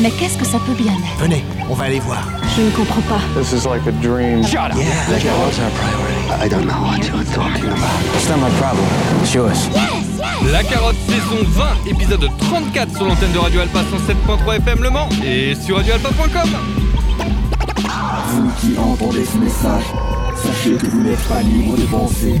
Mais qu'est-ce que ça peut bien être? Venez, on va aller voir. Je ne comprends pas. This is like a dream. Shut up. Yeah, la carotte, our priority? I don't know what you're talking about. It's not my problem. It's yours. La Carotte saison 20, épisode 34 sur l'antenne de Radio Alpha 107.3 FM Le Mans et sur radioalpha.com. Vous qui entendez ce message, sachez que vous n'êtes pas libre de penser,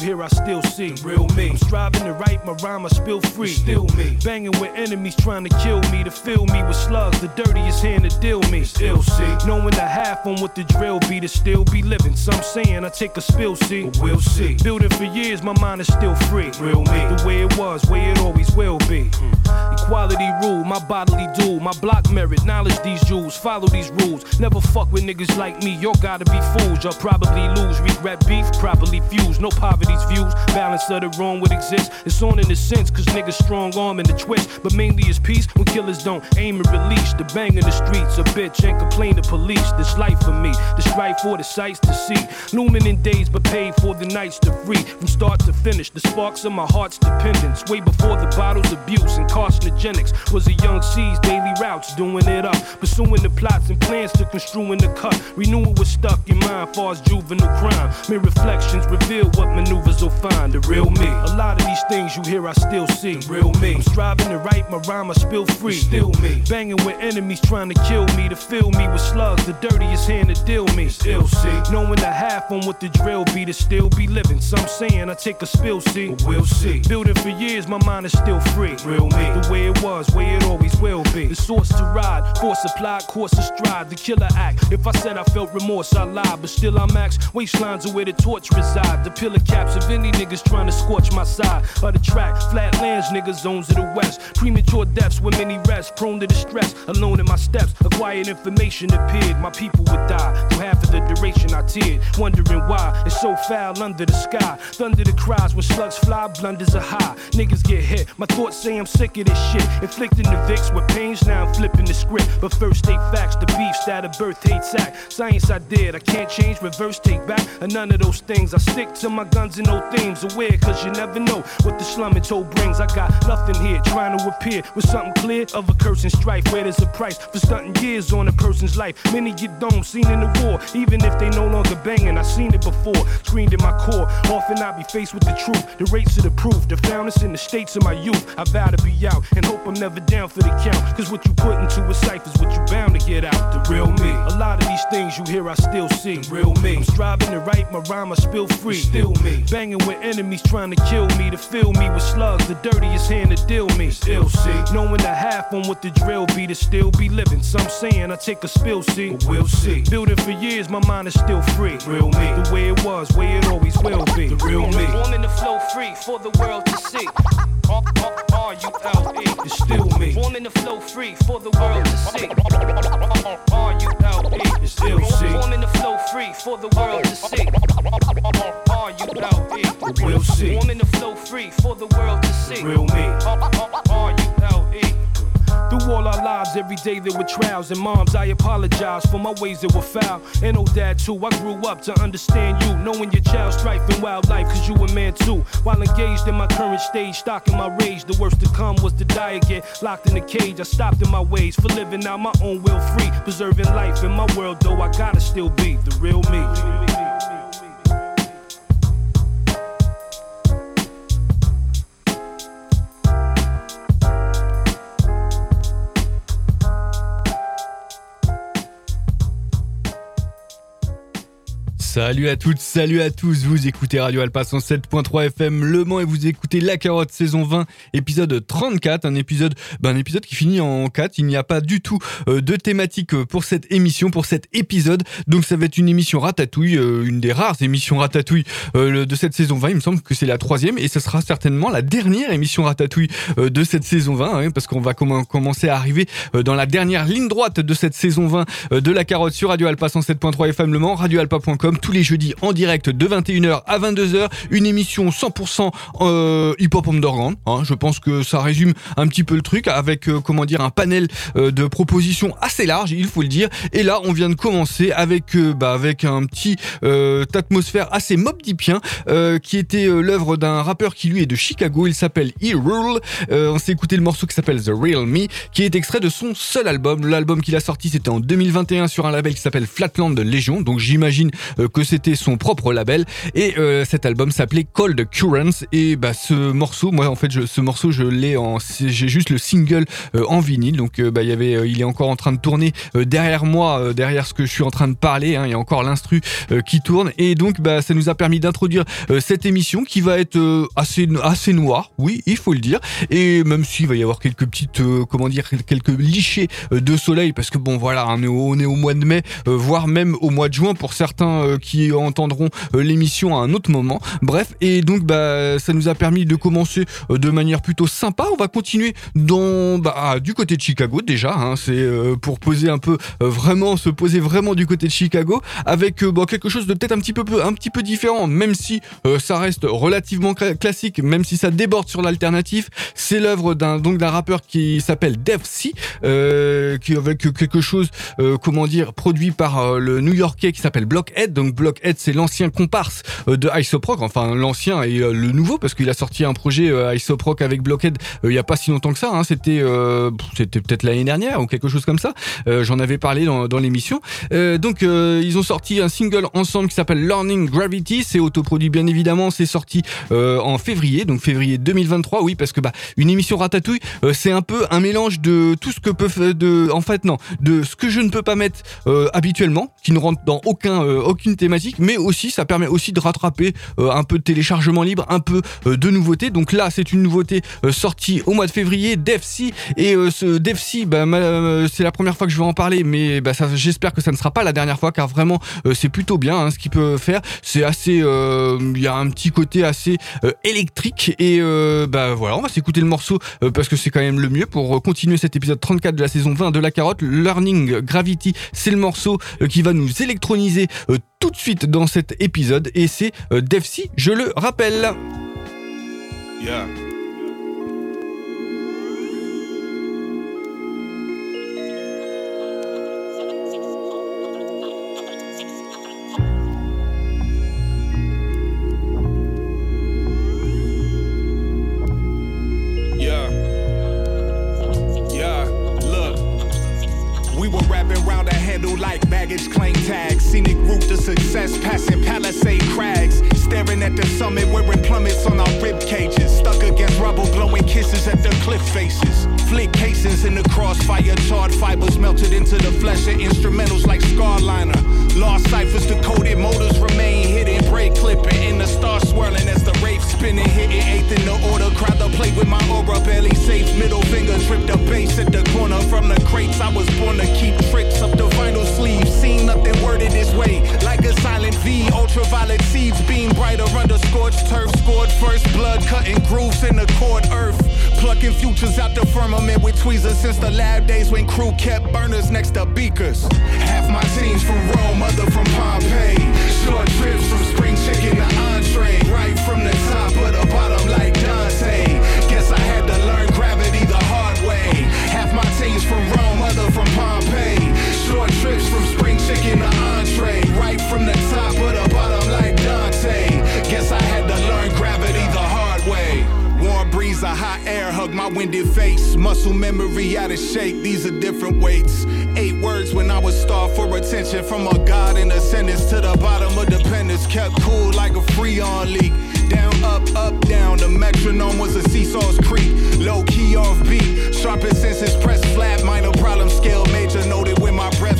Of these things you hear I still see. The real me. I'm striving to write my rhyme, I spill free. Still me. Banging with enemies trying to kill me. To fill me with slugs, the dirtiest hand to deal me. Still see. Knowing the half on what the drill be to still be living. Some saying I take a spill, see. But we'll see. Building for years, my mind is still free. Real me. The way it was, way it always will be. Mm. Equality rule, my bodily duel, my block merit, knowledge these jewels, follow these rules. Never fuck with niggas like me, y'all gotta be fools. Y'all probably lose, regret beef, properly fused. No poverty's views, balance of the wrong would exist. It's on in a sense, cause niggas strong arm in the twist. But mainly it's peace when killers don't aim and release. The bang in the streets, a bitch ain't complain to police. This life for me, the strife for the sights to see. Looming in days, but paid for the nights to free. From start to finish, the sparks of my heart's dependence. Way before the bottles, abuse, and carcinogenics. Was a young C's daily routes, doing it up. Pursuing the plots and plans to construing the cut. Renewal was stuck in mind, far as juvenile crime. May reflections reveal what maneuvers will find. The real me. A lot of these things you hear, I still see. The real me. I'm striving to write my rhyme, I spill free. Still me. Banging with enemies trying to kill me. To fill me with slugs, the dirtiest hand to deal me. Still see. Knowing the half on what the drill be to still be living. Some saying I take a spill, see. But we'll see. Building for years, my mind is still free. Real me. The way it was, way it always will be. The source to ride, force applied, course to stride. The killer act. If I said I felt remorse, I lied. But still I'm max. Waistlines are where the torch reside. The pillar caps of any niggas trying to scorch my side. Of the track, flatlands, niggas zones of the west. Premature deaths with many rest. Prone to distress, alone in my steps. Acquired information appeared. My people would die. Through half of the duration I teared. Wondering why it's so foul under the sky. Thunder the cries when slugs fly, blunders are high. Niggas get hit. My thoughts say I'm sick of this shit. Inflicting the vicks with pains, now I'm flipping the script. But first state facts, the beef, stat of birth, hate sack. Science I did, I can't change, reverse, take back. And none of those things. I stick to my guns no themes. Aware, cause you never know what the slum and toe brings. I got nothing here, trying to appear with something clear of a curse and strife. Where there's a price for stunting years on a person's life. Many get dome, seen in the war. Even if they no longer banging, I seen it before. Screened in my core. Often I be faced with the truth. The rates of the proof. The foundness in the states of my youth. I vow to be out and hope I'm never down for the count. Cause what you put into a cipher's what you bound to get out. The real me. A lot of these things you hear, I still see. The real me. I'm striving to write my rhyme, I spill free. Still me. Banging with enemies trying to kill me. To fill me with slugs. The dirtiest hand to deal me. Still see. Knowing the half on what the drill be to still be living. Some saying I take a spill, see. But we'll see. Building for years, my mind is still free. Real me. The way it was, way it always will be. The real me. Warming the flow free for the world to see. R-U-L-E. It's still me. Warming the flow free for the world to see. R-U-L-E. It's still me. Warming the flow free for the world to see. R-U-L-E. We'll see. Warming the flow free for the world to see. Real me. Uh, uh, uh, R-U-L-E. Through all our lives, every day there were trials and moms. I apologize for my ways that were foul. And oh, dad, too. I grew up to understand you, knowing your child's strife and wildlife, cause you a man too. While engaged in my current stage, stocking my rage, the worst to come was to die again. Locked in a cage, I stopped in my ways for living out my own will free. Preserving life in my world, though, I gotta still be the real me. Salut à toutes, salut à tous, vous écoutez Radio Alpa 107.3 FM Le Mans et vous écoutez La Carotte saison 20, épisode 34, un épisode, ben un épisode qui finit en 4, il n'y a pas du tout euh, de thématique euh, pour cette émission, pour cet épisode, donc ça va être une émission ratatouille, euh, une des rares émissions ratatouille de cette saison 20, il me semble que c'est la troisième et ce sera certainement la dernière émission ratatouille de cette saison 20, hein, parce qu'on va commencer à arriver dans la dernière ligne droite de cette saison 20 de La Carotte sur Radio Alpa 107.3 FM Le Mans, radioalpa.com tous les jeudis en direct de 21h à 22h. Une émission 100% euh, hip-hop underground. Hein. Je pense que ça résume un petit peu le truc avec euh, comment dire un panel euh, de propositions assez large, il faut le dire. Et là, on vient de commencer avec bah, avec un petit atmosphère assez mob deepien qui était l'œuvre d'un rappeur qui lui est de Chicago. Il s'appelle E-Rule. on s'est écouté le morceau qui s'appelle The Real Me, qui est extrait de son seul album. L'album qu'il a sorti, c'était en 2021 sur un label qui s'appelle Flatland Legion. Donc j'imagine que c'était son propre label. Et euh, cet album s'appelait Cold Currents. Et bah ce morceau moi en fait je, ce morceau je l'ai en j'ai juste le single euh, en vinyle. Donc euh, bah il y avait il est encore en train de tourner derrière moi derrière ce que je suis en train de parler hein, il y a encore l'instru qui tourne. Et donc bah ça nous a permis d'introduire cette émission qui va être assez assez noire. Oui il faut le dire. Et même s'il va y avoir quelques petites comment dire quelques lichés de soleil parce que bon voilà on on est au mois de mai voire même au mois de juin pour certains qui entendront euh, l'émission à un autre moment. Bref, et donc bah ça nous a permis de commencer euh, de manière plutôt sympa. On va continuer dans bah, ah, du côté de Chicago déjà. Hein, c'est euh, pour poser un peu vraiment se poser vraiment du côté de Chicago avec quelque chose de peut-être un petit peu un petit peu différent, même si ça reste relativement classique, même si ça déborde sur l'alternatif. C'est l'œuvre d'un donc d'un rappeur qui s'appelle Def C, qui avec quelque chose comment dire produit par le New-Yorkais qui s'appelle Blockhead. Donc Blockhead, c'est l'ancien comparse euh, de Isoproc, enfin l'ancien et euh, le nouveau, parce qu'il a sorti un projet euh, Isoproc avec Blockhead il y a pas si longtemps que ça. Hein, c'était c'était peut-être l'année dernière ou quelque chose comme ça. J'en avais parlé dans, dans l'émission. donc ils ont sorti un single ensemble qui s'appelle Learning Gravity. C'est autoproduit bien évidemment. C'est sorti en février, donc février 2023. Oui, parce que bah une émission Ratatouille, c'est un peu un mélange de tout ce que peut de en fait non de ce que je ne peux pas mettre habituellement, qui ne rentre dans aucun aucune thématique, mais aussi ça permet aussi de rattraper euh, un peu de téléchargement libre, un peu euh, de nouveautés. Donc là, c'est une nouveauté euh, sortie au mois de février, DevC et ce DevC, bah, c'est la première fois que je vais en parler, mais bah, j'espère que ça ne sera pas la dernière fois, car vraiment c'est plutôt bien hein, ce qu'il peut faire. C'est assez, il y a un petit côté assez électrique et bah voilà, on va s'écouter le morceau parce que c'est quand même le mieux pour continuer cet épisode 34 de la saison 20 de la carotte. Learning Gravity, c'est le morceau qui va nous électroniser tout de suite dans cet épisode et c'est euh, Defcy, je le rappelle. Instrumentals like Scarliner. Lost ciphers, decoded motors remain hidden. Brake clipping in the star swirling as the rave spinning. Hitting eighth in the order, crowd the plate with my aura barely safe. Middle finger tripped the bass at the corner from the crates. I was born to keep tricks worded this way, like a silent V. Ultraviolet seeds beam brighter under scorched turf. Scored first blood, cutting grooves in the cord earth. Plucking futures out the firmament with tweezers since the lab days when crew kept burners next to beakers. Half my team's from Rome, other from Pompeii. Short trips from spring chicken to entree. Right from the top of the bottom like Dante. Guess I had to learn gravity the hard way. Half my team's from Rome, other from Pompeii. Short trips from spring chicken from the top of the bottom like Dante. Guess I had to learn gravity the hard way. Warm breeze, a hot air, hug my winded face. Muscle memory out of shape, these are different weights. Eight words when I was starved for attention from a god in a sentence to the bottom of dependence. Kept cool like a freon leak. Down, up, up, down. The metronome was a seesaw's creek. Low key off beat. Sharpest senses pressed flat. Minor problem scale major noted when my breaths track.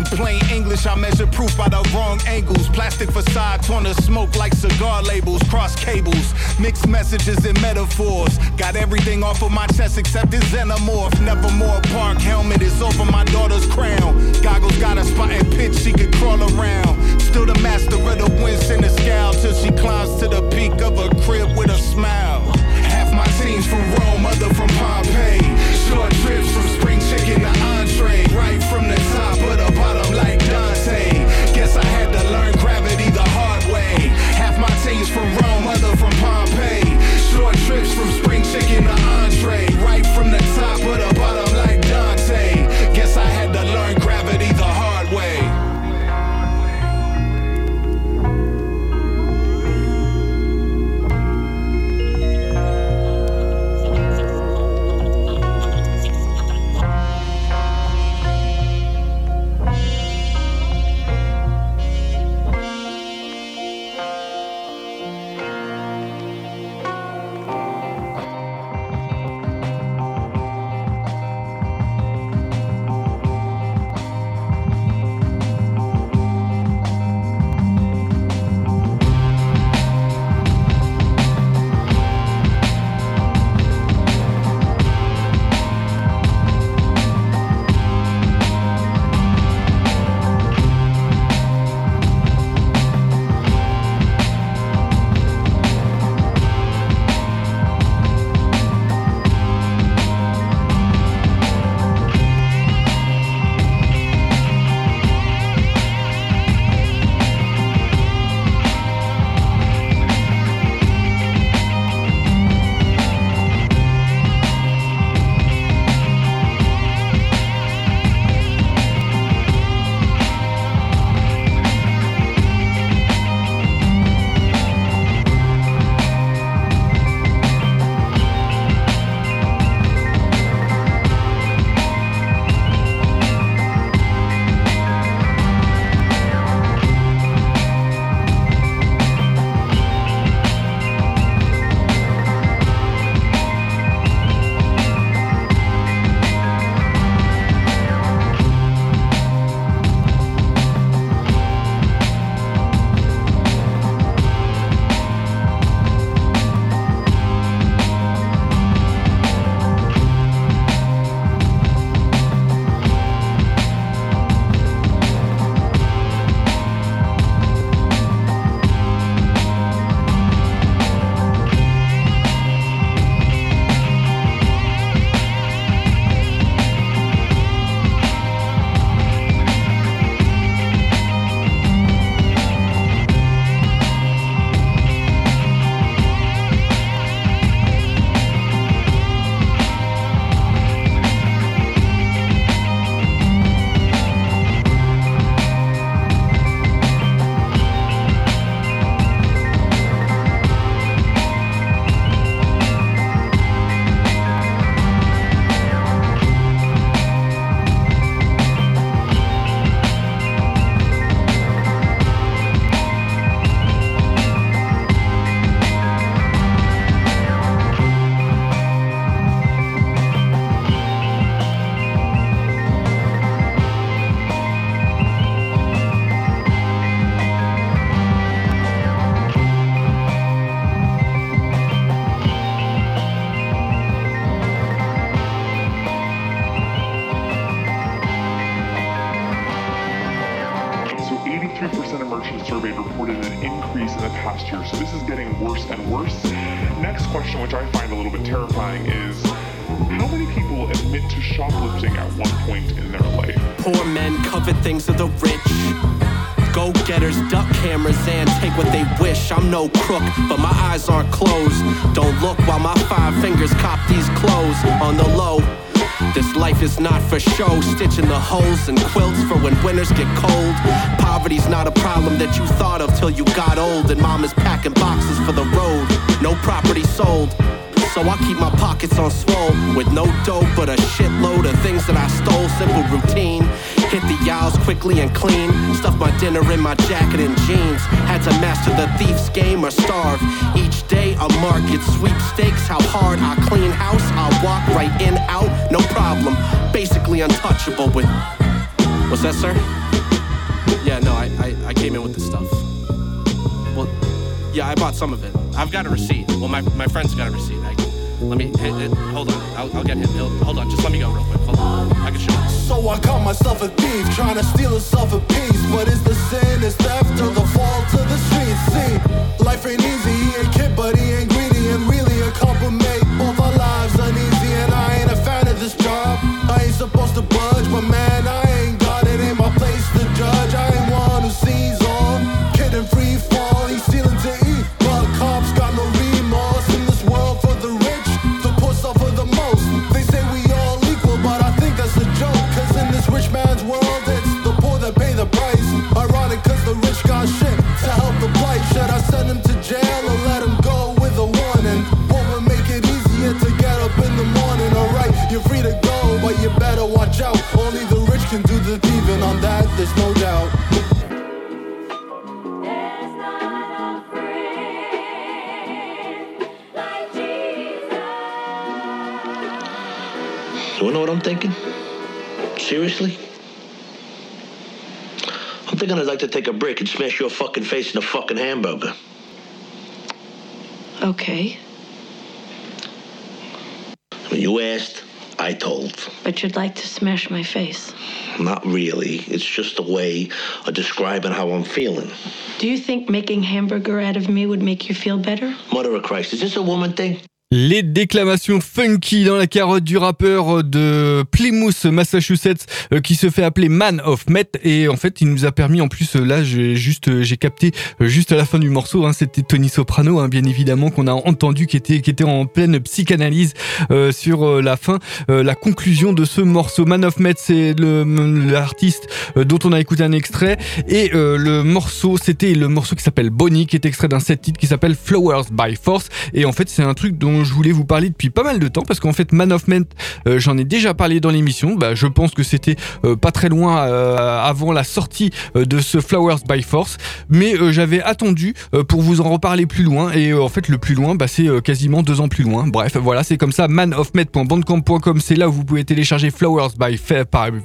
In plain English I measure proof by the wrong angles. Plastic facade torn to smoke like cigar labels. Cross cables, mixed messages and metaphors. Got everything off of my chest except this xenomorph. Nevermore park helmet is over my daughter's crown. Goggles got a spot and pitch she could crawl around. Still the master of the winds in the scowl till she climbs to the peak of a crib with a smile. Half my team's from Rome, year. So this is getting worse and worse. Next question, which I find a little bit terrifying, is how many people admit to shoplifting at one point in their life? Poor men covet things of the rich. Go getters duck cameras and take what they wish. I'm no crook, but my eyes aren't closed. Don't look while my five fingers cop these clothes on the low. This life is not for show, stitching the holes and quilts for when winters get cold. Poverty's not a problem that you thought of till you got old, and mom is packing boxes for the road. No property sold. So I keep my pockets on swole with no dough but a shitload of things that I stole. Simple routine. Hit the aisles quickly and clean. Stuff my dinner in my jacket and jeans. Had to master the thief's game or starve. Each day a market sweepstakes. How hard I clean house. I walk right in, out, no problem. Basically untouchable with. What's that, sir? Yeah, no, I, I, I came in with the stuff. Well, yeah, I bought some of it. I've got a receipt. Well, my, my friend's got a receipt. Let me, hey, hey, hold on. I'll, I'll get him. He'll, hold on, just let me go real quick. Hold on. I can show you. So I call myself a thief, trying to steal herself a piece. But is the sin, is theft, or the fall to the streets? See, life ain't easy, he ain't kid, but he ain't greedy, and really a couple compliment. Both our lives uneasy, and I ain't a fan of this job. I ain't supposed to budge, but man, I Seriously? I'm thinking I'd like to take a break and smash your fucking face in a fucking hamburger. Okay, When you asked, I told. but you'd like to smash my face. Not really. It's just a way of describing how I'm feeling. Do you think making hamburger out of me would make you feel better? Mother of Christ, is this a woman thing? Les déclamations funky dans la carotte du rappeur de Plymouth, Massachusetts, euh, qui se fait appeler Man of Met. Et en fait, il nous a permis, en plus, euh, là, j'ai juste, euh, j'ai capté juste à la fin du morceau, hein, c'était Tony Soprano, hein, bien évidemment, qu'on a entendu, qui était, qui était en pleine psychanalyse euh, sur la fin, euh, la conclusion de ce morceau. Man of Met, c'est l'artiste dont on a écouté un extrait. Et euh, le morceau, c'était le morceau qui s'appelle Bonnie, qui est extrait d'un set titre qui s'appelle Flowers by Force. Et en fait, c'est un truc dont je voulais vous parler depuis pas mal de temps, parce qu'en fait, Man of Men, euh, j'en ai déjà parlé dans l'émission. Bah, je pense que c'était euh, pas très loin euh, avant la sortie de ce Flowers by Force, mais j'avais attendu pour vous en reparler plus loin. Et en fait, le plus loin, bah, c'est quasiment deux ans plus loin. Bref, voilà, c'est comme ça. manofmet.bandcamp.com, c'est là où vous pouvez télécharger Flowers by,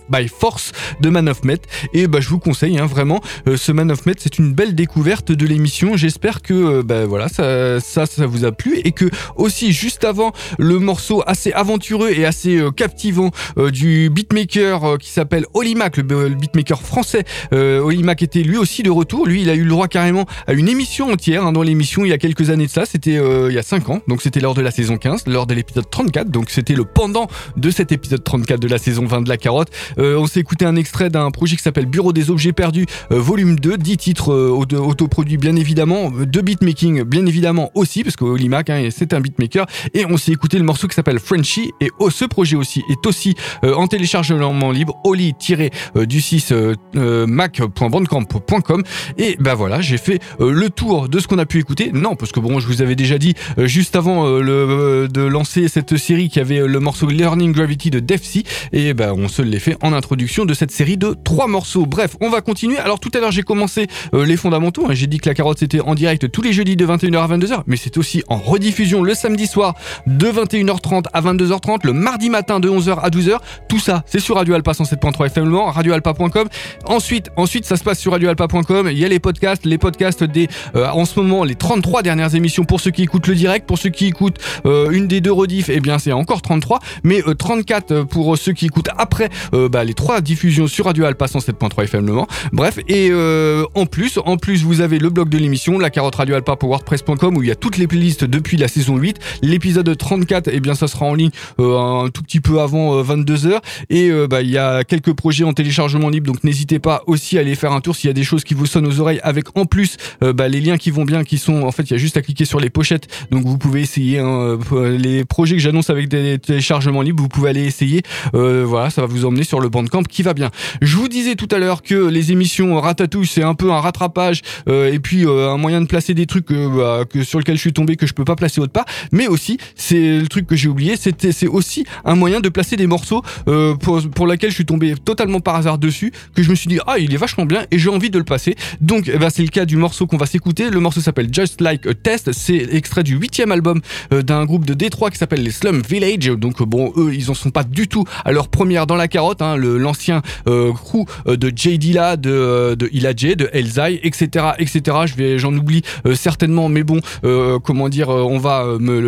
by, Force de Man of Met. Et bah, je vous conseille hein, vraiment ce Man of Met, c'est une belle découverte de l'émission. J'espère que voilà, ça, ça vous a plu et que aussi juste avant le morceau assez aventureux et assez euh, captivant euh, du beatmaker euh, qui s'appelle Olimac, le, beatmaker français. Olimac était lui aussi de retour. Lui, il a eu le droit carrément à une émission entière hein, dans l'émission il y a quelques années de ça. C'était il y a 5 ans, donc c'était lors de la saison 15, lors de l'épisode 34. Donc c'était le pendant de cet épisode 34 de la saison 20 de la carotte. On s'est écouté un extrait d'un projet qui s'appelle Bureau des objets perdus, volume 2, 10 titres auto- autoproduits bien évidemment, de beatmaking bien évidemment aussi, parce que Olimac hein, c'est un beatmaker. Et on s'est écouté le morceau qui s'appelle Frenchy. Et oh, ce projet aussi est aussi euh, en téléchargement libre, oli-du6 euh, euh, mac.bandcamp.com. Et ben voilà, j'ai fait euh, le tour de ce qu'on a pu écouter. Non, parce que bon, je vous avais déjà dit juste avant le, de lancer cette série qui avait le morceau Learning Gravity de Defcy. Et ben on se l'est fait en introduction de cette série de trois morceaux. Bref, on va continuer. Alors tout à l'heure, j'ai commencé les fondamentaux. hein. J'ai dit que la carotte c'était en direct tous les jeudis de 21h à 22h, mais c'est aussi en rediffusion le samedi soir de 21h30 à 22h30, le mardi matin de 11h à 12h. Tout ça, c'est sur Radio Alpa 107.3 FM radioalpa.com. Ensuite, ensuite, ça se passe sur radioalpa.com. Il y a les podcasts, les podcasts des, euh, en ce moment, les 33 dernières émissions pour ceux qui écoutent le direct, pour ceux qui écoutent euh, une des deux rediffs, eh bien, c'est encore 33, mais euh, 34 pour ceux qui écoutent après euh, bah, les trois diffusions sur Radio Alpa 107.3 FM Le. Bref, et euh, en plus, en plus, vous avez le blog de l'émission, la carotte radio alpa pour wordpress.com où il y a toutes les playlists depuis la saison 8. L'épisode 34, eh bien, ça sera en ligne euh, un tout petit peu avant 22h. Et euh, bah, il y a quelques projets en téléchargement libre, donc n'hésitez pas aussi à aller faire un tour s'il y a des choses qui vous sonnent aux oreilles avec en plus euh, bah, les liens qui vont bien, qui sont en fait, il y a juste à cliquer sur les pochettes. Donc vous pouvez essayer hein, euh, les projets que j'annonce avec des téléchargements libres, vous pouvez aller essayer. Euh, voilà, ça va vous emmener sur le bandcamp qui va bien. Je vous disais tout à l'heure que les émissions Ratatouille, c'est un peu un rattrapage euh, et puis euh, un moyen de placer des trucs euh, bah, que sur lequel je suis tombé que je peux pas placer autre part. Mais aussi c'est le truc que j'ai oublié, c'était c'est aussi un moyen de placer des morceaux euh, pour pour laquelle je suis tombé totalement par hasard dessus, que je me suis dit ah il est vachement bien et j'ai envie de le passer. Donc eh ben, c'est le cas du morceau qu'on va s'écouter. Le morceau s'appelle Just Like a Test. C'est extrait du huitième album euh, d'un groupe de Détroit qui s'appelle les Slum Village. Donc bon eux ils en sont pas du tout à leur première dans la carotte. Hein, l'ancien euh, crew euh, de J Dilla, de euh, de Ila J, de Elzai, etc etc. J'en oublie euh, certainement, mais bon euh, comment dire on va me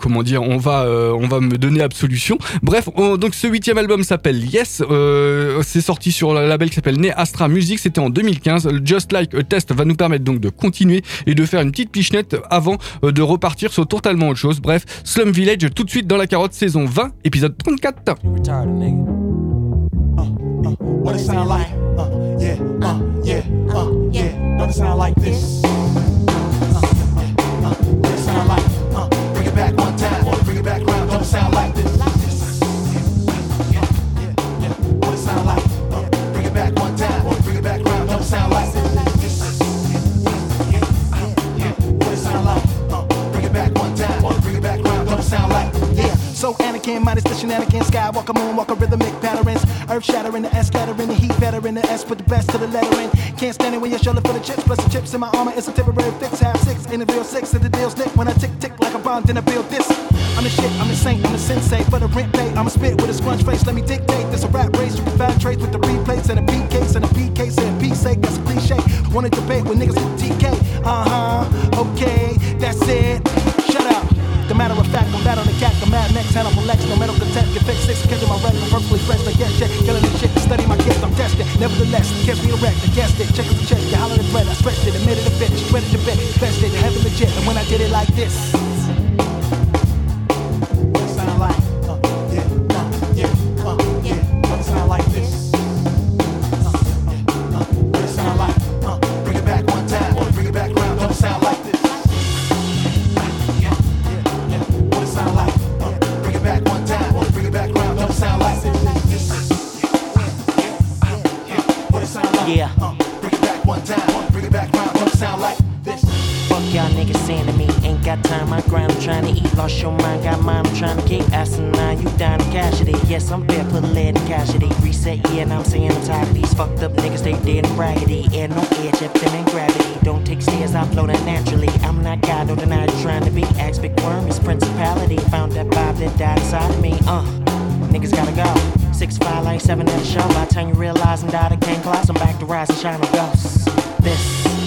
comment dire on va on va me donner absolution. Bref on- donc ce huitième album s'appelle Yes. Euh, c'est sorti sur le label qui s'appelle Ne Astra Music. C'était en 2015. Le Just Like a Test va nous permettre donc de continuer et de faire une petite pichenette avant euh, de repartir sur totalement autre chose. Bref, Slum Village tout de suite dans la carotte saison 20, épisode 34. What it sound like? Uh, yeah, uh, yeah, uh, yeah. Don't it sound like this? Earth shattering, the S scattering, the heat veteran, the S put the best to the letter in. Can't stand it when you're shoulder for the chips, plus the chips in my armor. It's a temporary fix, half six, ain't a real six, and the deal's thick when I tick tick like a bomb, then I build this. I'm the shit, I'm the saint, I'm the sensei, for the rent pay, I'm a spit with a scrunch face. Let me dictate this a rap race, you can find trace with the replays and a P case and a P case and a P sake. That's a cliche. Wanna debate with niggas with TK? Uh huh. Okay, that's it. The matter of fact, I'm bad on the cat, the mad next, Hannibal Lex, no metal content, can fix six, catching my red, I'm perfectly fresh, I get shit, killing this shit, study my gift, I'm tested, nevertheless, catch me erect, I guessed it, check it, check, you holler the thread, I stretched it, admitted a bit, shredded the bit, bested, heaven legit, and when I did it like this. Inside me, uh. Niggas gotta go. Six five like seven at a show. By the time you realize I'm died, I can't close. I'm back to rise and shine with ghosts. This.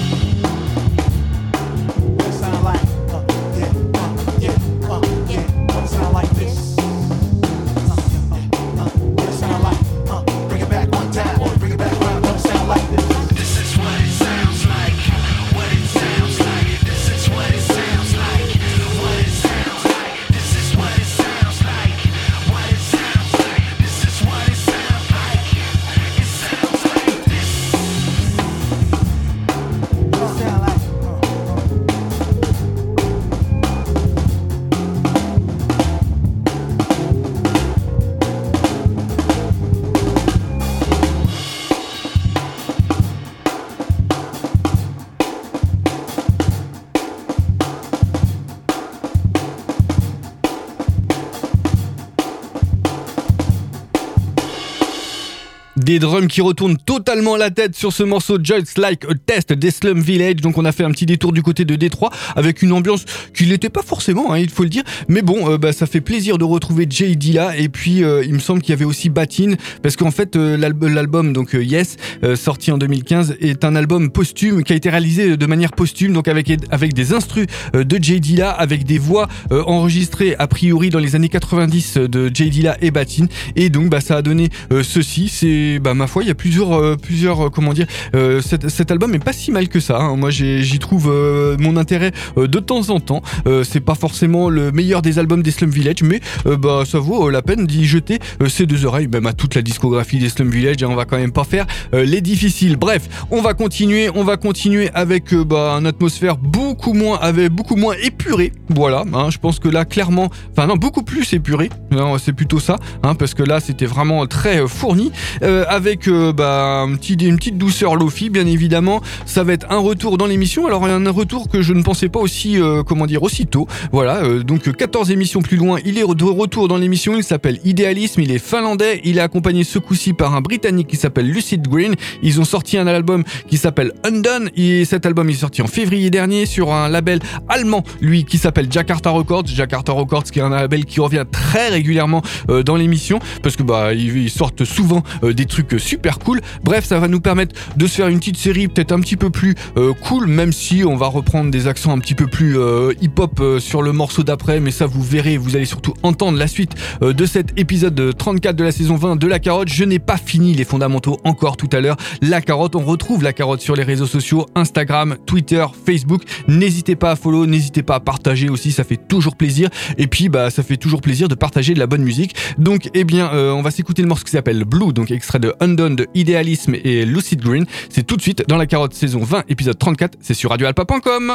Des drums qui retournent totalement la tête sur ce morceau Just Like a Test des Slum Village. Donc on a fait un petit détour du côté de Détroit avec une ambiance qui n'était pas forcément, hein, il faut le dire. Mais bon, euh, bah, ça fait plaisir de retrouver Jay Dilla. Et puis euh, il me semble qu'il y avait aussi Batin parce qu'en fait euh, l'alb- l'album donc Yes sorti en 2015 est un album posthume qui a été réalisé de manière posthume donc avec avec des instrus de Jay Dilla avec des voix enregistrées a priori dans les années 90 de Jay Dilla et Batin et donc bah ça a donné ceci c'est bah ma foi il y a plusieurs euh, plusieurs euh, comment dire euh, cet, album est pas si mal que ça hein. moi j'y trouve mon intérêt de temps en temps. C'est pas forcément le meilleur des albums des Slum Village mais bah ça vaut la peine d'y jeter ces deux oreilles même à toute la discographie des Slum Village et on va quand même pas faire les difficiles. Bref on va continuer on va continuer avec bah, une atmosphère beaucoup moins beaucoup moins épurée. Voilà hein, je pense que là clairement enfin non beaucoup plus épurée. C'est plutôt ça hein, parce que là c'était vraiment très fourni euh, avec euh, bah, une petite douceur Lofi, bien évidemment. Ça va être un retour dans l'émission. Alors, un retour que je ne pensais pas aussi, euh, comment dire, aussitôt. Voilà, euh, donc 14 émissions plus loin, il est de retour dans l'émission. Il s'appelle Idéalisme, il est finlandais. Il est accompagné ce coup-ci par un Britannique qui s'appelle Lucid Green. Ils ont sorti un album qui s'appelle Undone. Et cet album est sorti en février dernier sur un label allemand, lui, qui s'appelle Jakarta Records. Jakarta Records, qui est un label qui revient très régulièrement dans l'émission parce que bah ils, ils sortent souvent des trucs super cool. Bref, ça va nous permettre de se faire une petite série peut-être un petit peu plus euh, cool, même si on va reprendre des accents un petit peu plus euh, hip-hop euh, sur le morceau d'après. Mais ça, vous verrez, vous allez surtout entendre la suite euh, de cet épisode de 34 de la saison 20 de La Carotte. Je n'ai pas fini les fondamentaux encore tout à l'heure. La Carotte, on retrouve La Carotte sur les réseaux sociaux, Instagram, Twitter, Facebook. N'hésitez pas à follow, n'hésitez pas à partager aussi, ça fait toujours plaisir. Et puis, bah, ça fait toujours plaisir de partager de la bonne musique. Donc, eh bien, euh, on va s'écouter le morceau qui s'appelle Blue, donc extrait de Undone de Idéalisme et Lucid Green. C'est tout de suite dans la carotte saison 20, épisode 34. C'est sur radioalpa.com.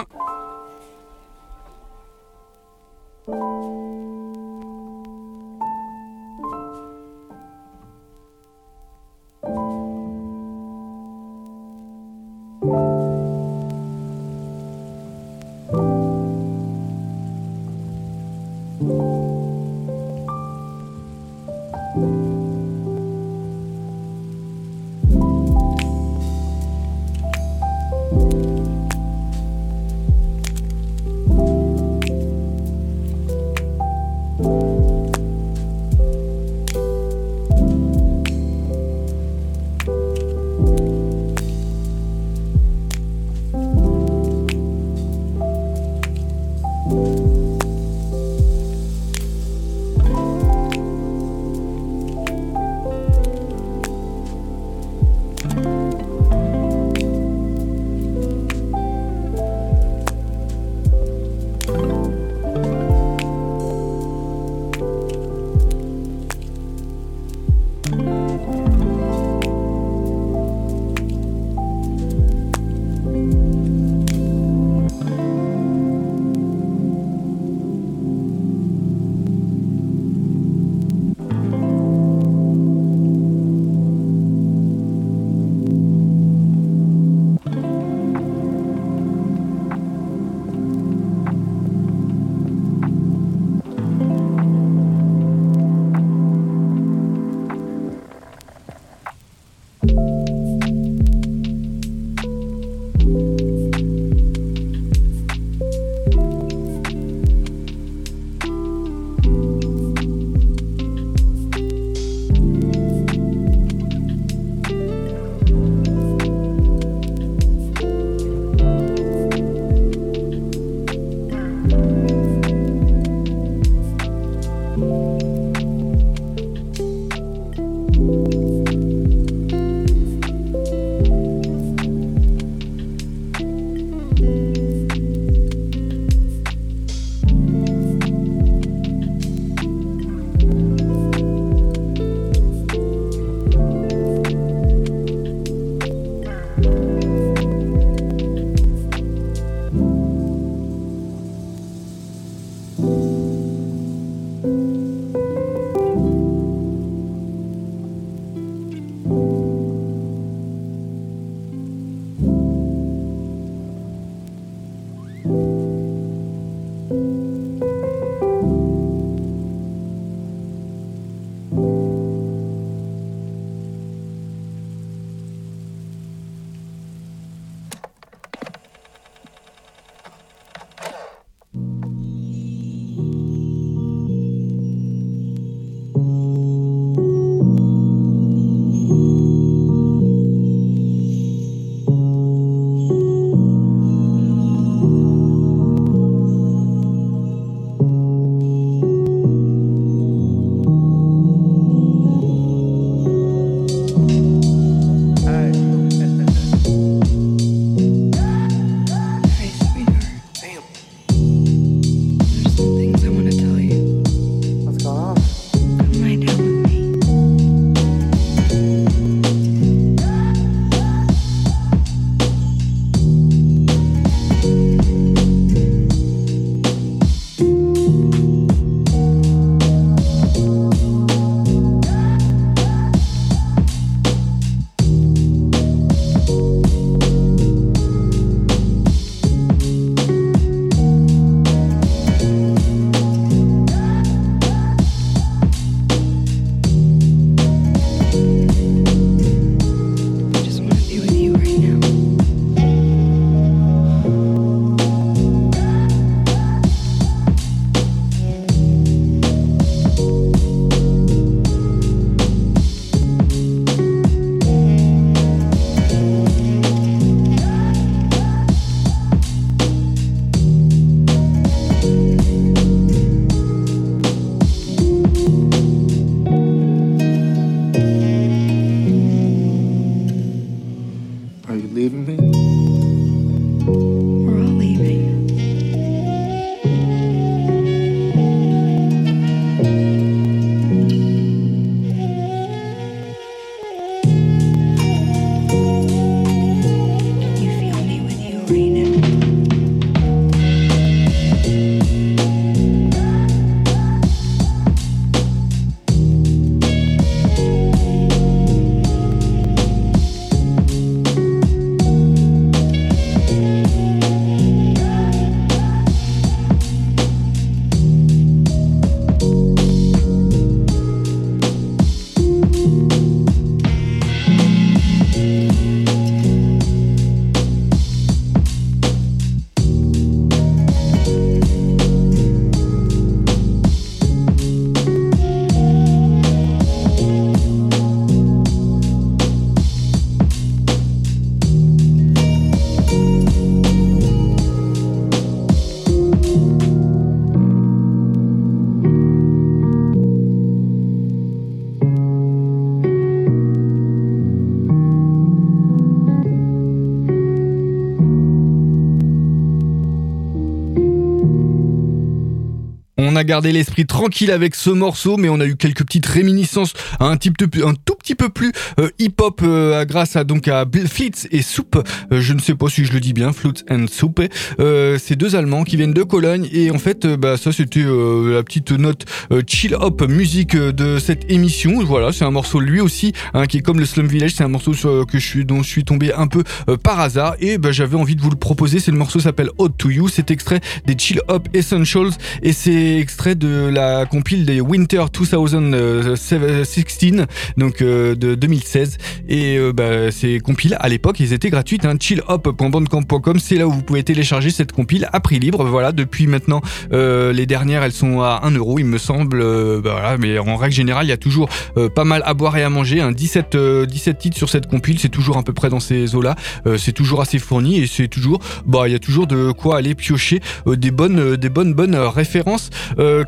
gardé l'esprit tranquille avec ce morceau, mais on a eu quelques petites réminiscences à un, type de- un tout petit peu plus euh, hip-hop euh, grâce à donc à Flitz et Soup. Euh, je ne sais pas si je le dis bien, Flutz and Soup. Euh, c'est deux Allemands qui viennent de Cologne et en fait, bah ça c'était la petite note euh, chill hop musique de cette émission. Voilà, c'est un morceau lui aussi hein, qui est comme le Slum Village. C'est un morceau que je suis dont je suis tombé un peu par hasard et bah, j'avais envie de vous le proposer. C'est le morceau s'appelle Ode to You. C'est extrait des Chill Hop Essentials et c'est de la compile des Winter 2016 donc euh, de 2016 et euh, bah, ces compiles à l'époque ils étaient gratuites hein, chillhop.bandcamp.com c'est là où vous pouvez télécharger cette compile à prix libre. Voilà depuis maintenant euh, les dernières elles sont à 1 euro il me semble euh, bah, mais en règle générale il y a toujours pas mal à boire et à manger hein, 17, euh, 17 titres sur cette compile c'est toujours à peu près dans ces eaux là c'est toujours assez fourni et c'est toujours bah il y a toujours de quoi aller piocher des bonnes des bonnes bonnes références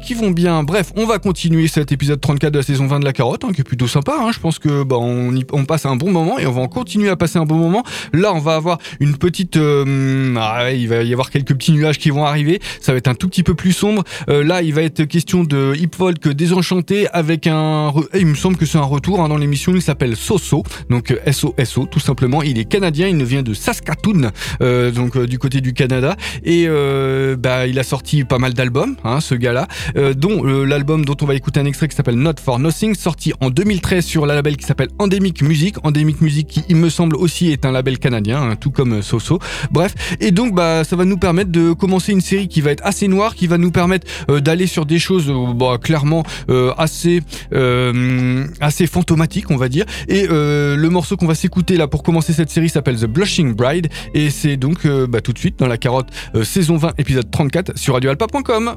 qui vont bien. Bref on va continuer cet épisode 34 de la saison 20 de la carotte hein, qui est plutôt sympa hein. je pense que bah, on, passe un bon moment et on va en continuer à passer un bon moment. Là on va avoir une petite euh, ah il va y avoir quelques petits nuages qui vont arriver. Ça va être un tout petit peu plus sombre. Euh, là il va être question de hip folk désenchanté avec un il me semble que c'est un retour hein, dans l'émission. Il s'appelle Soso. Donc euh, SOSO tout simplement. Il est canadien il vient de Saskatoon euh, donc euh, du côté du Canada. Et euh, bah il a sorti pas mal d'albums ce là dont euh, l'album dont on va écouter un extrait qui s'appelle Not for Nothing sorti en 2013 sur la label qui s'appelle Endemic Music. Endemic Music qui il me semble aussi est un label canadien hein, tout comme euh, Soso. Bref et donc bah ça va nous permettre de commencer une série qui va être assez noire qui va nous permettre euh, d'aller sur des choses euh, bah, clairement euh, assez euh, assez fantomatiques on va dire. Et euh, le morceau qu'on va s'écouter là pour commencer cette série s'appelle The Blushing Bride. Et c'est donc euh, bah, tout de suite dans la carotte euh, saison 20 épisode 34 sur radioalpa.com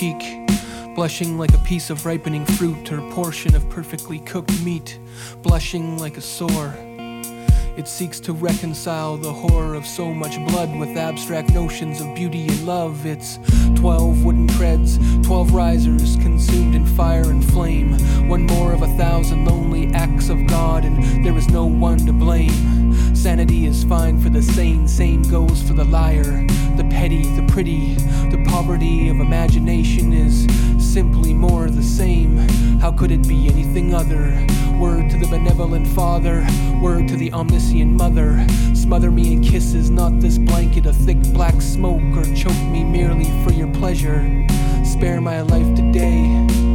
cheek, blushing like a piece of ripening fruit or portion of perfectly cooked meat, blushing like a sore. It seeks to reconcile the horror of so much blood with abstract notions of beauty and love. It's twelve wooden treads, twelve risers consumed in fire and flame. One more of a thousand lonely acts of God, and there is no one to blame. Sanity is fine for the sane, same goes for the liar. The petty, the pretty, the poverty of imagination is simply more the same. How could it be anything other? Word to the benevolent father, word to the omniscient mother. Smother me in kisses, not this blanket of thick black smoke, or choke me merely for your pleasure. Spare my life today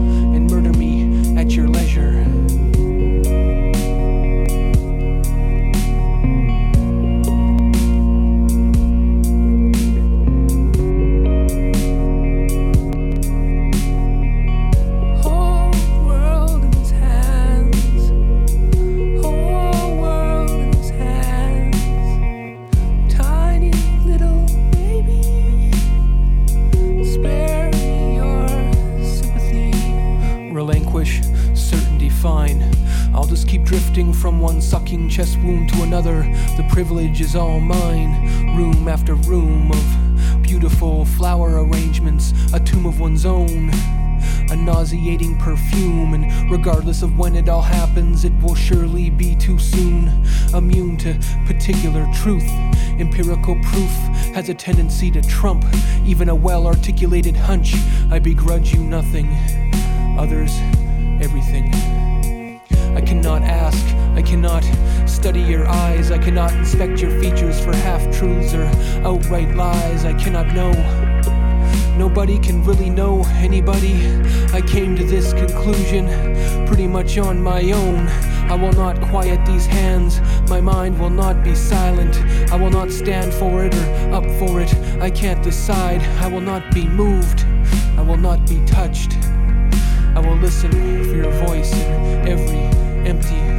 sucking chest wound to another. The privilege is all mine. Room after room of beautiful flower arrangements, a tomb of one's own a nauseating perfume, and regardless of when it all happens, it will surely be too soon. Immune to particular truth, empirical proof has a tendency to trump even a well articulated hunch. I begrudge you nothing, others, everything. I cannot ask, I cannot study your eyes, I cannot inspect your features for half truths or outright lies, I cannot know. Nobody can really know anybody. I came to this conclusion pretty much on my own. I will not quiet these hands. My mind will not be silent. I will not stand for it or up for it. I can't decide. I will not be moved. I will not be touched. I will listen for your voice in every empty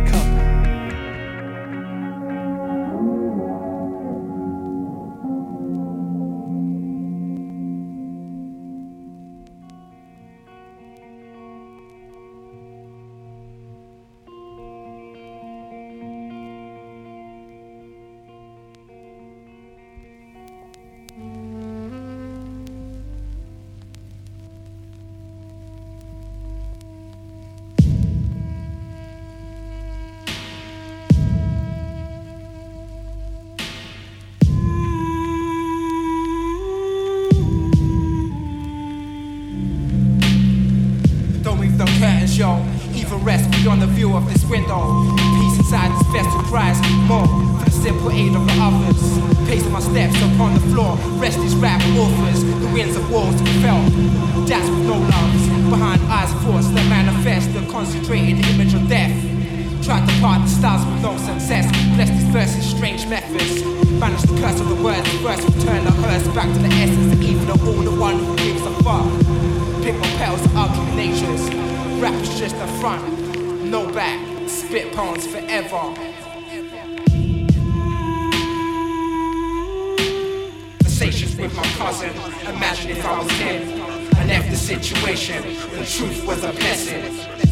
Imagine if I was him. I left the situation. The truth was a blessing.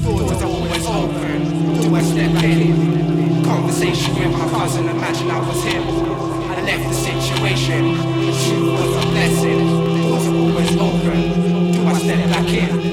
Doors are always open. Do I step in? Conversation with my cousin. Imagine I was him. I left the situation. The truth was a blessing. Doors are always open. Do I step back in?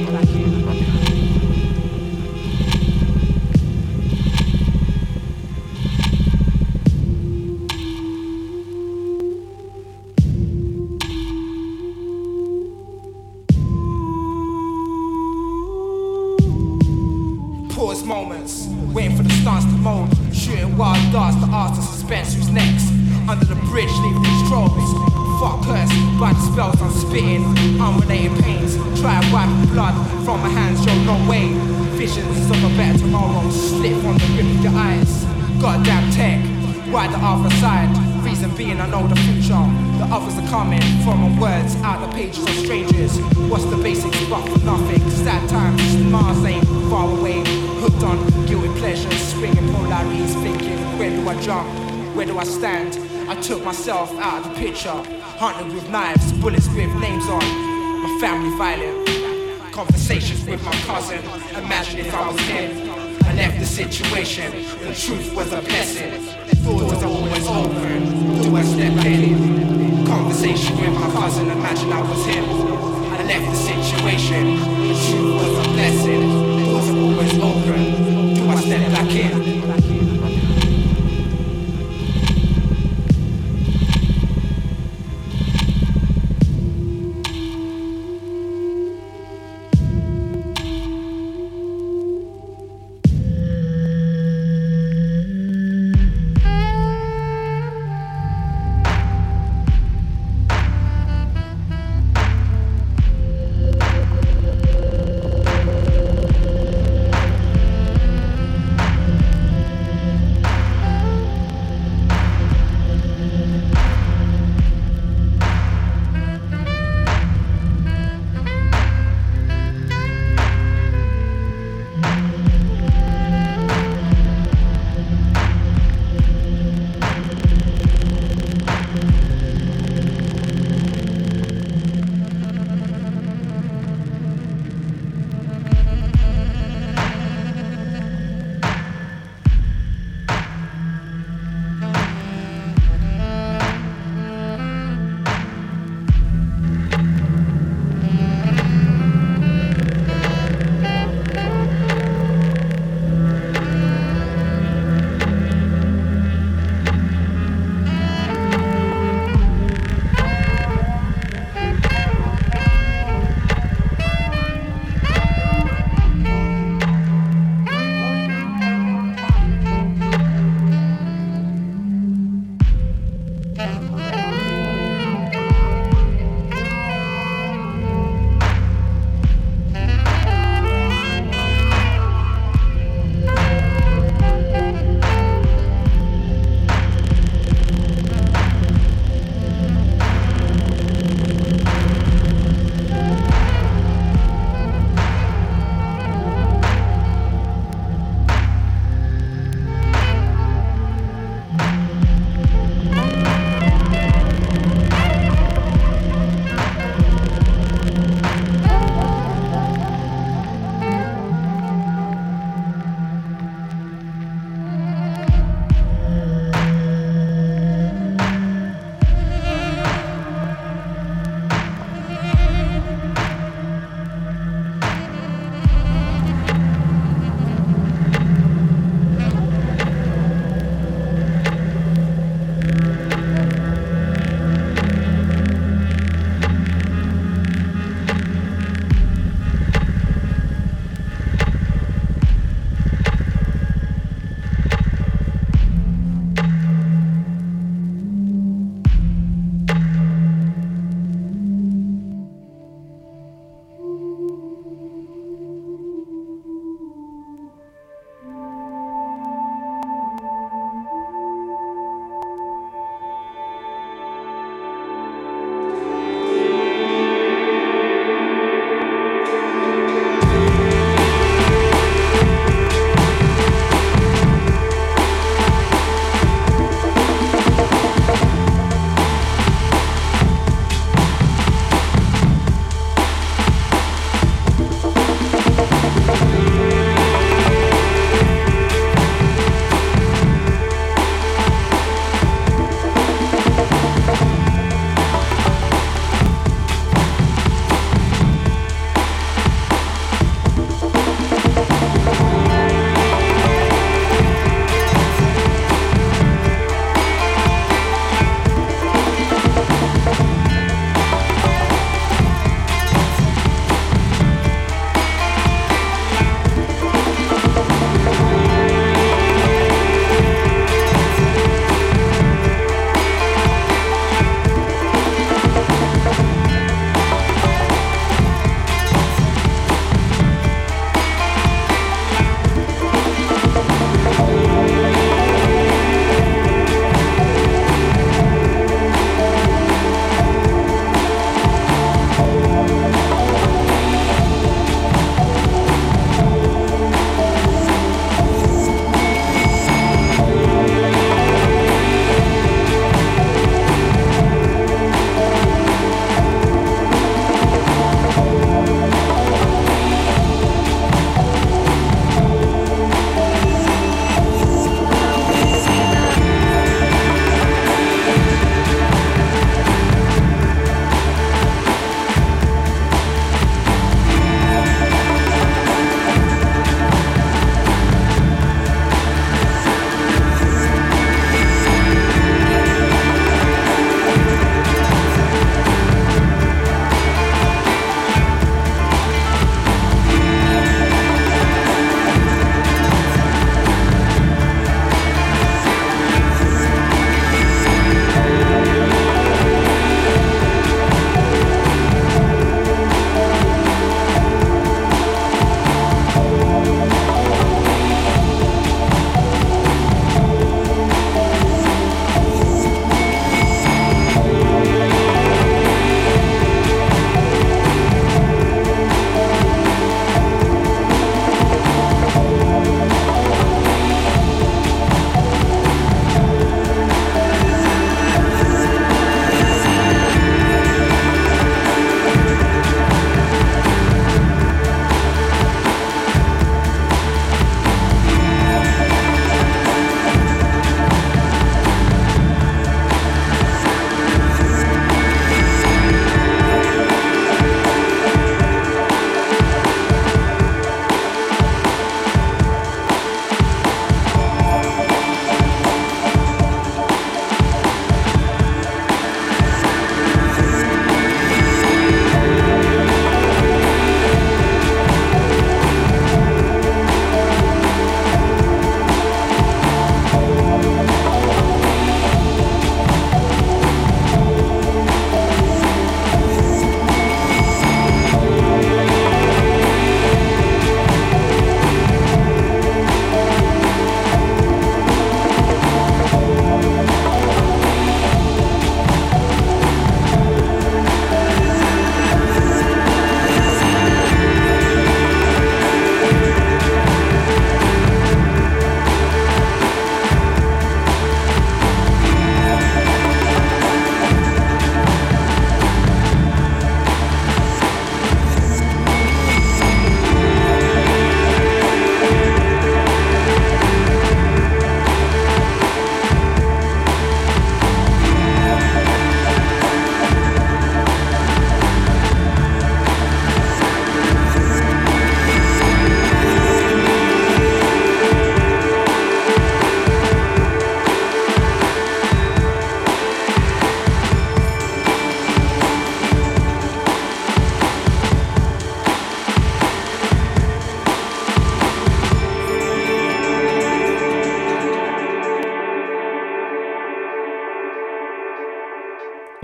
Myself out of the picture, hunted with knives, bullets with names on. My family violent. Conversations with my cousin. Imagine if I was him. I left the situation. The truth was a blessing. Doors are always open. Do I step in? Conversation with my cousin. Imagine I was him. I left the situation. The truth was a blessing. Doors are always open. Do I step back in?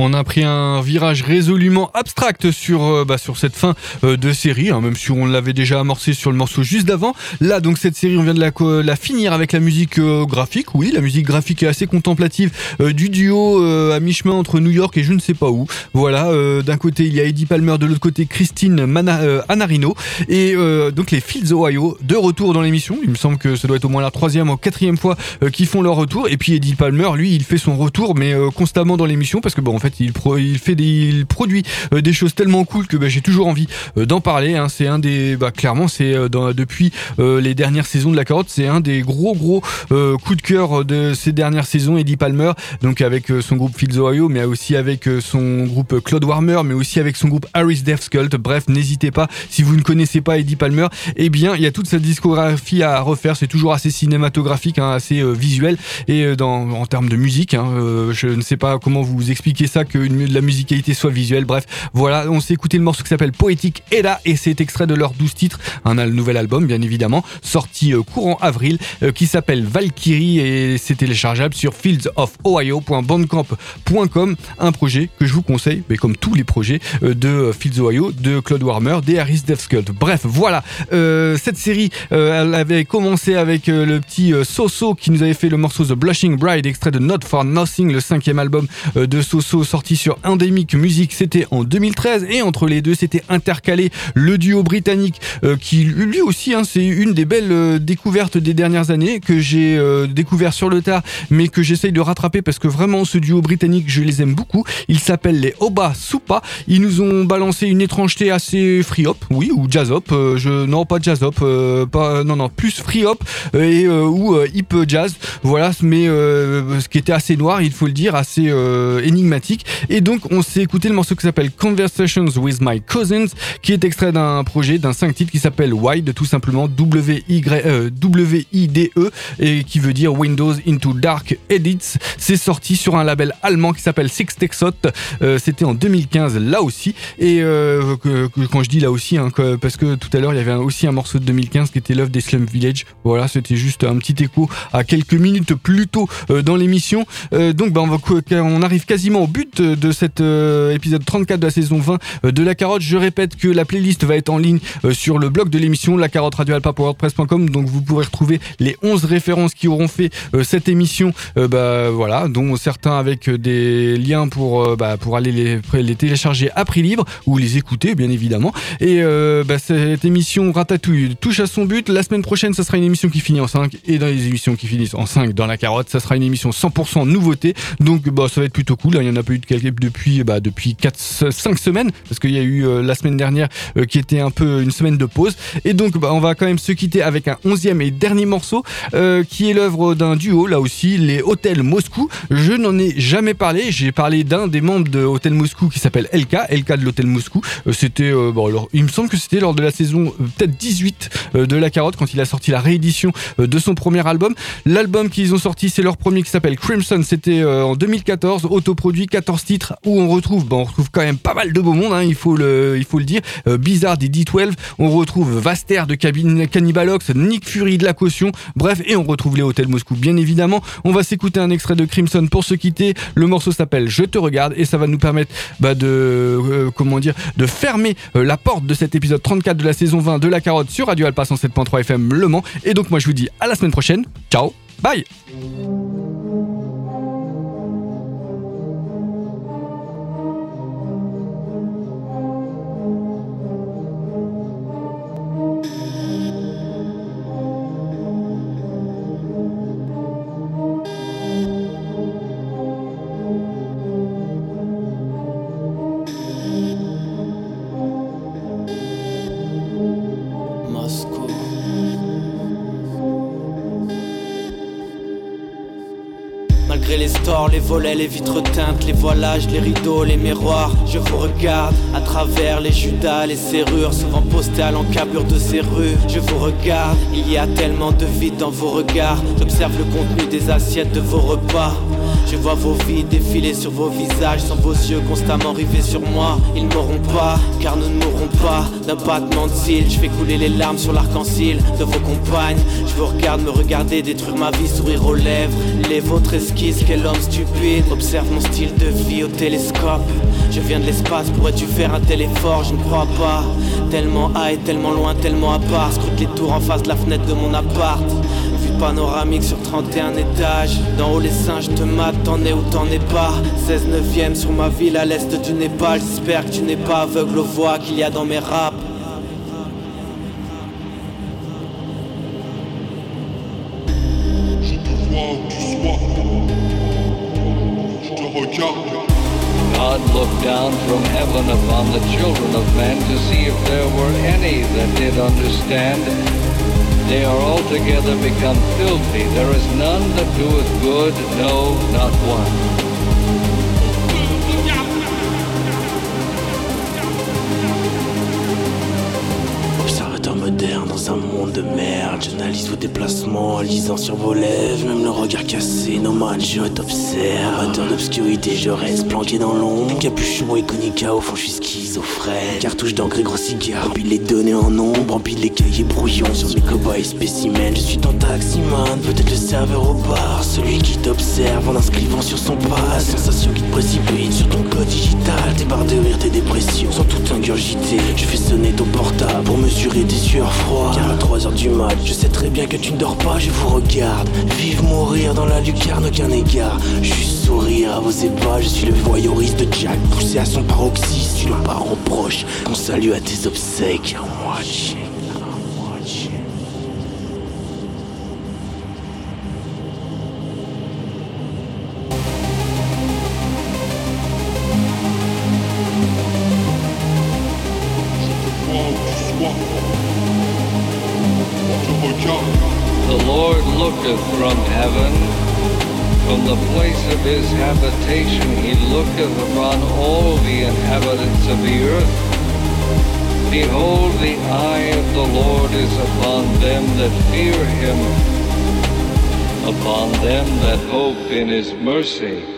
coluna a pris un virage résolument abstract sur, euh, bah, sur cette fin euh, de série, hein, même si on l'avait déjà amorcé sur le morceau juste d'avant. Là, donc cette série, on vient de la, finir avec la musique euh, graphique. Oui, la musique graphique est assez contemplative du duo à mi-chemin entre New York et je ne sais pas où. Voilà, d'un côté il y a Eddie Palmer, de l'autre côté Christine Anarino et donc les Fields Ohio de retour dans l'émission. Il me semble que ça doit être au moins la troisième ou quatrième fois qu'ils font leur retour. Et puis Eddie Palmer, lui, il fait son retour, mais constamment dans l'émission parce que bon, en fait, il, il produit euh, des choses tellement cool que bah, j'ai toujours envie euh, d'en parler. hein. C'est un des, bah, clairement, c'est euh, depuis les dernières saisons de la carotte, c'est un des gros gros coups de cœur de ces dernières saisons. Eddie Palmer, donc avec son groupe Fields Ohio, mais aussi avec son groupe Claude Warmer, mais aussi avec son groupe Harris Death Cult. Bref, n'hésitez pas si vous ne connaissez pas Eddie Palmer, eh bien, il y a toute cette discographie à refaire. C'est toujours assez cinématographique, hein, assez visuel et en termes de musique. hein, je ne sais pas comment vous expliquer ça de la musicalité soit visuelle. Bref, voilà, on s'est écouté le morceau qui s'appelle Poétique et là et c'est extrait de leurs 12 titres, un nouvel album bien évidemment, sorti euh, courant avril, euh, qui s'appelle Valkyrie et c'est téléchargeable sur fieldsofohio.bandcamp.com, un projet que je vous conseille, mais comme tous les projets euh, de Fields Ohio, de Claude Warmer, des Harris Death Cult. Bref, voilà, cette série, elle avait commencé avec le petit Soso qui nous avait fait le morceau The Blushing Bride, extrait de Not for Nothing, le cinquième album de Soso sorti sur Endemic Music, c'était en 2013 et entre les deux c'était intercalé. Le duo britannique euh, qui lui aussi hein, c'est une des belles euh, découvertes des dernières années que j'ai euh, découvert sur le tard mais que j'essaye de rattraper parce que vraiment ce duo britannique je les aime beaucoup. Ils s'appellent les Oba Supa. Ils nous ont balancé une étrangeté assez free hop oui ou jazz hop euh, je non pas jazz hop euh, pas non non plus free hop euh, et ou hip jazz. Voilà mais ce qui était assez noir il faut le dire assez énigmatique et donc on s'est écouté le morceau qui s'appelle Conversations with My Cousins qui est extrait d'un projet d'un 5 titres qui s'appelle Wide tout simplement W Y euh, et qui veut dire Windows into Dark Edits. C'est sorti sur un label allemand qui s'appelle Six Texot Euh, c'était en 2015 là aussi. Et euh, que- que- quand je dis là aussi hein, que- parce que tout à l'heure il y avait aussi un morceau de 2015 qui était l'œuvre des Slum Village. Voilà c'était juste un petit écho à quelques minutes plus tôt euh, dans l'émission. Euh, donc bah, on arrive quasiment au but de, cet euh, épisode 34 de la saison 20 euh, de La Carotte. Je répète que la playlist va être en ligne euh, sur le blog de l'émission la carotte radio wordpress.com donc vous pourrez retrouver les 11 références qui auront fait cette émission bah, voilà dont certains avec des liens pour, bah, pour aller les, télécharger à prix libre ou les écouter bien évidemment. Et bah, cette émission Ratatouille touche à son but. La semaine prochaine ça sera une émission qui finit en 5 et dans les émissions qui finissent en 5 dans la carotte ça sera une émission 100% nouveauté. Donc bah, ça va être plutôt cool. Il y en a pas eu de depuis bah, depuis 4 5 semaines parce qu'il y a eu euh, la semaine dernière euh, qui était un peu une semaine de pause. Et donc bah, on va quand même se quitter avec un onzième et dernier morceau euh, qui est l'œuvre d'un duo là aussi les Hôtels Moscou. Je n'en ai jamais parlé. J'ai parlé d'un des membres de Hôtel Moscou qui s'appelle LK LK de l'Hôtel Moscou. Euh, c'était euh, bon alors, il me semble que c'était lors de la saison euh, peut-être 18 euh, de La Carotte quand il a sorti la réédition euh, de son premier album. L'album qu'ils ont sorti c'est leur premier qui s'appelle Crimson. C'était euh, en 2014 autoproduit 14 titres où on retrouve on retrouve quand même pas mal de beau monde hein, il faut le dire. Bizarre des D12 on retrouve Vaster de Cannibalox Nick Fury de la caution. Bref et on retrouve les hôtels Moscou bien évidemment. On va s'écouter un extrait de Crimson pour se quitter. Le morceau s'appelle Je te regarde et ça va nous permettre bah, de euh, comment dire de fermer euh, la porte de cet épisode 34 de la saison 20 de la carotte sur Radio Alpa 107.3 FM Le Mans. Et donc moi je vous dis à la semaine prochaine. Ciao. Bye Les volets, les vitres teintes, les voilages, les rideaux, les miroirs, je vous regarde à travers les judas, les serrures, souvent postées à l'encabure de ces rues. Je vous regarde, il y a tellement de vide dans vos regards. J'observe le contenu des assiettes de vos repas. Je vois vos vies défiler sur vos visages Sans vos yeux constamment rivés sur moi. Ils mourront pas, car nous ne mourrons pas D'un battement de cils, je fais couler les larmes sur l'arc-en-ciel De vos compagnes, je vous regarde me regarder Détruire ma vie, sourire aux lèvres. Les vôtres esquisses, quel homme stupide. Observe mon style de vie au télescope. Je viens de l'espace, pourrais-tu faire un tel effort? Je ne crois pas. Tellement high, tellement loin, tellement à part. Scrute les tours en face de la fenêtre de mon appart panoramique sur 31 étages. D'en haut les singes te matent, t'en es ou t'en es pas. 16 neuvième sur ma ville à l'est du Népal J'espère que tu n'es pas aveugle aux voix qu'il y a dans mes raps are altogether become filthy. There is none that doeth good, no, not one. Un monde de merde. J'analyse vos déplacements en lisant sur vos lèvres. Même le regard cassé, no man, je t'observe. Amateur d'obscurité, je reste planqué dans l'ombre. Capuchon et conica, au fond, je suis schizophrène. Cartouche d'encre gros cigare. Empile les données en nombre, empile les cahiers brouillons. Sur mes cobayes spécimens, je suis ton taximan. Peut-être le serveur au bar, celui qui t'observe en inscrivant sur son pas. Sensation qui te précipite sur ton code digital. Tes barres de rire, tes dépressions sont toutes ingurgitées. Je fais sonner ton portable pour mesurer tes sueurs froides. Car à 3h du mat, je sais très bien que tu ne dors pas, je vous regarde. Vive mourir dans la lucarne, aucun égard. Juste sourire à vos ébats, je suis le voyeuriste de Jack, poussé à son paroxysme. Je suis le parent proche, qu'on salue à tes obsèques. À his mercy.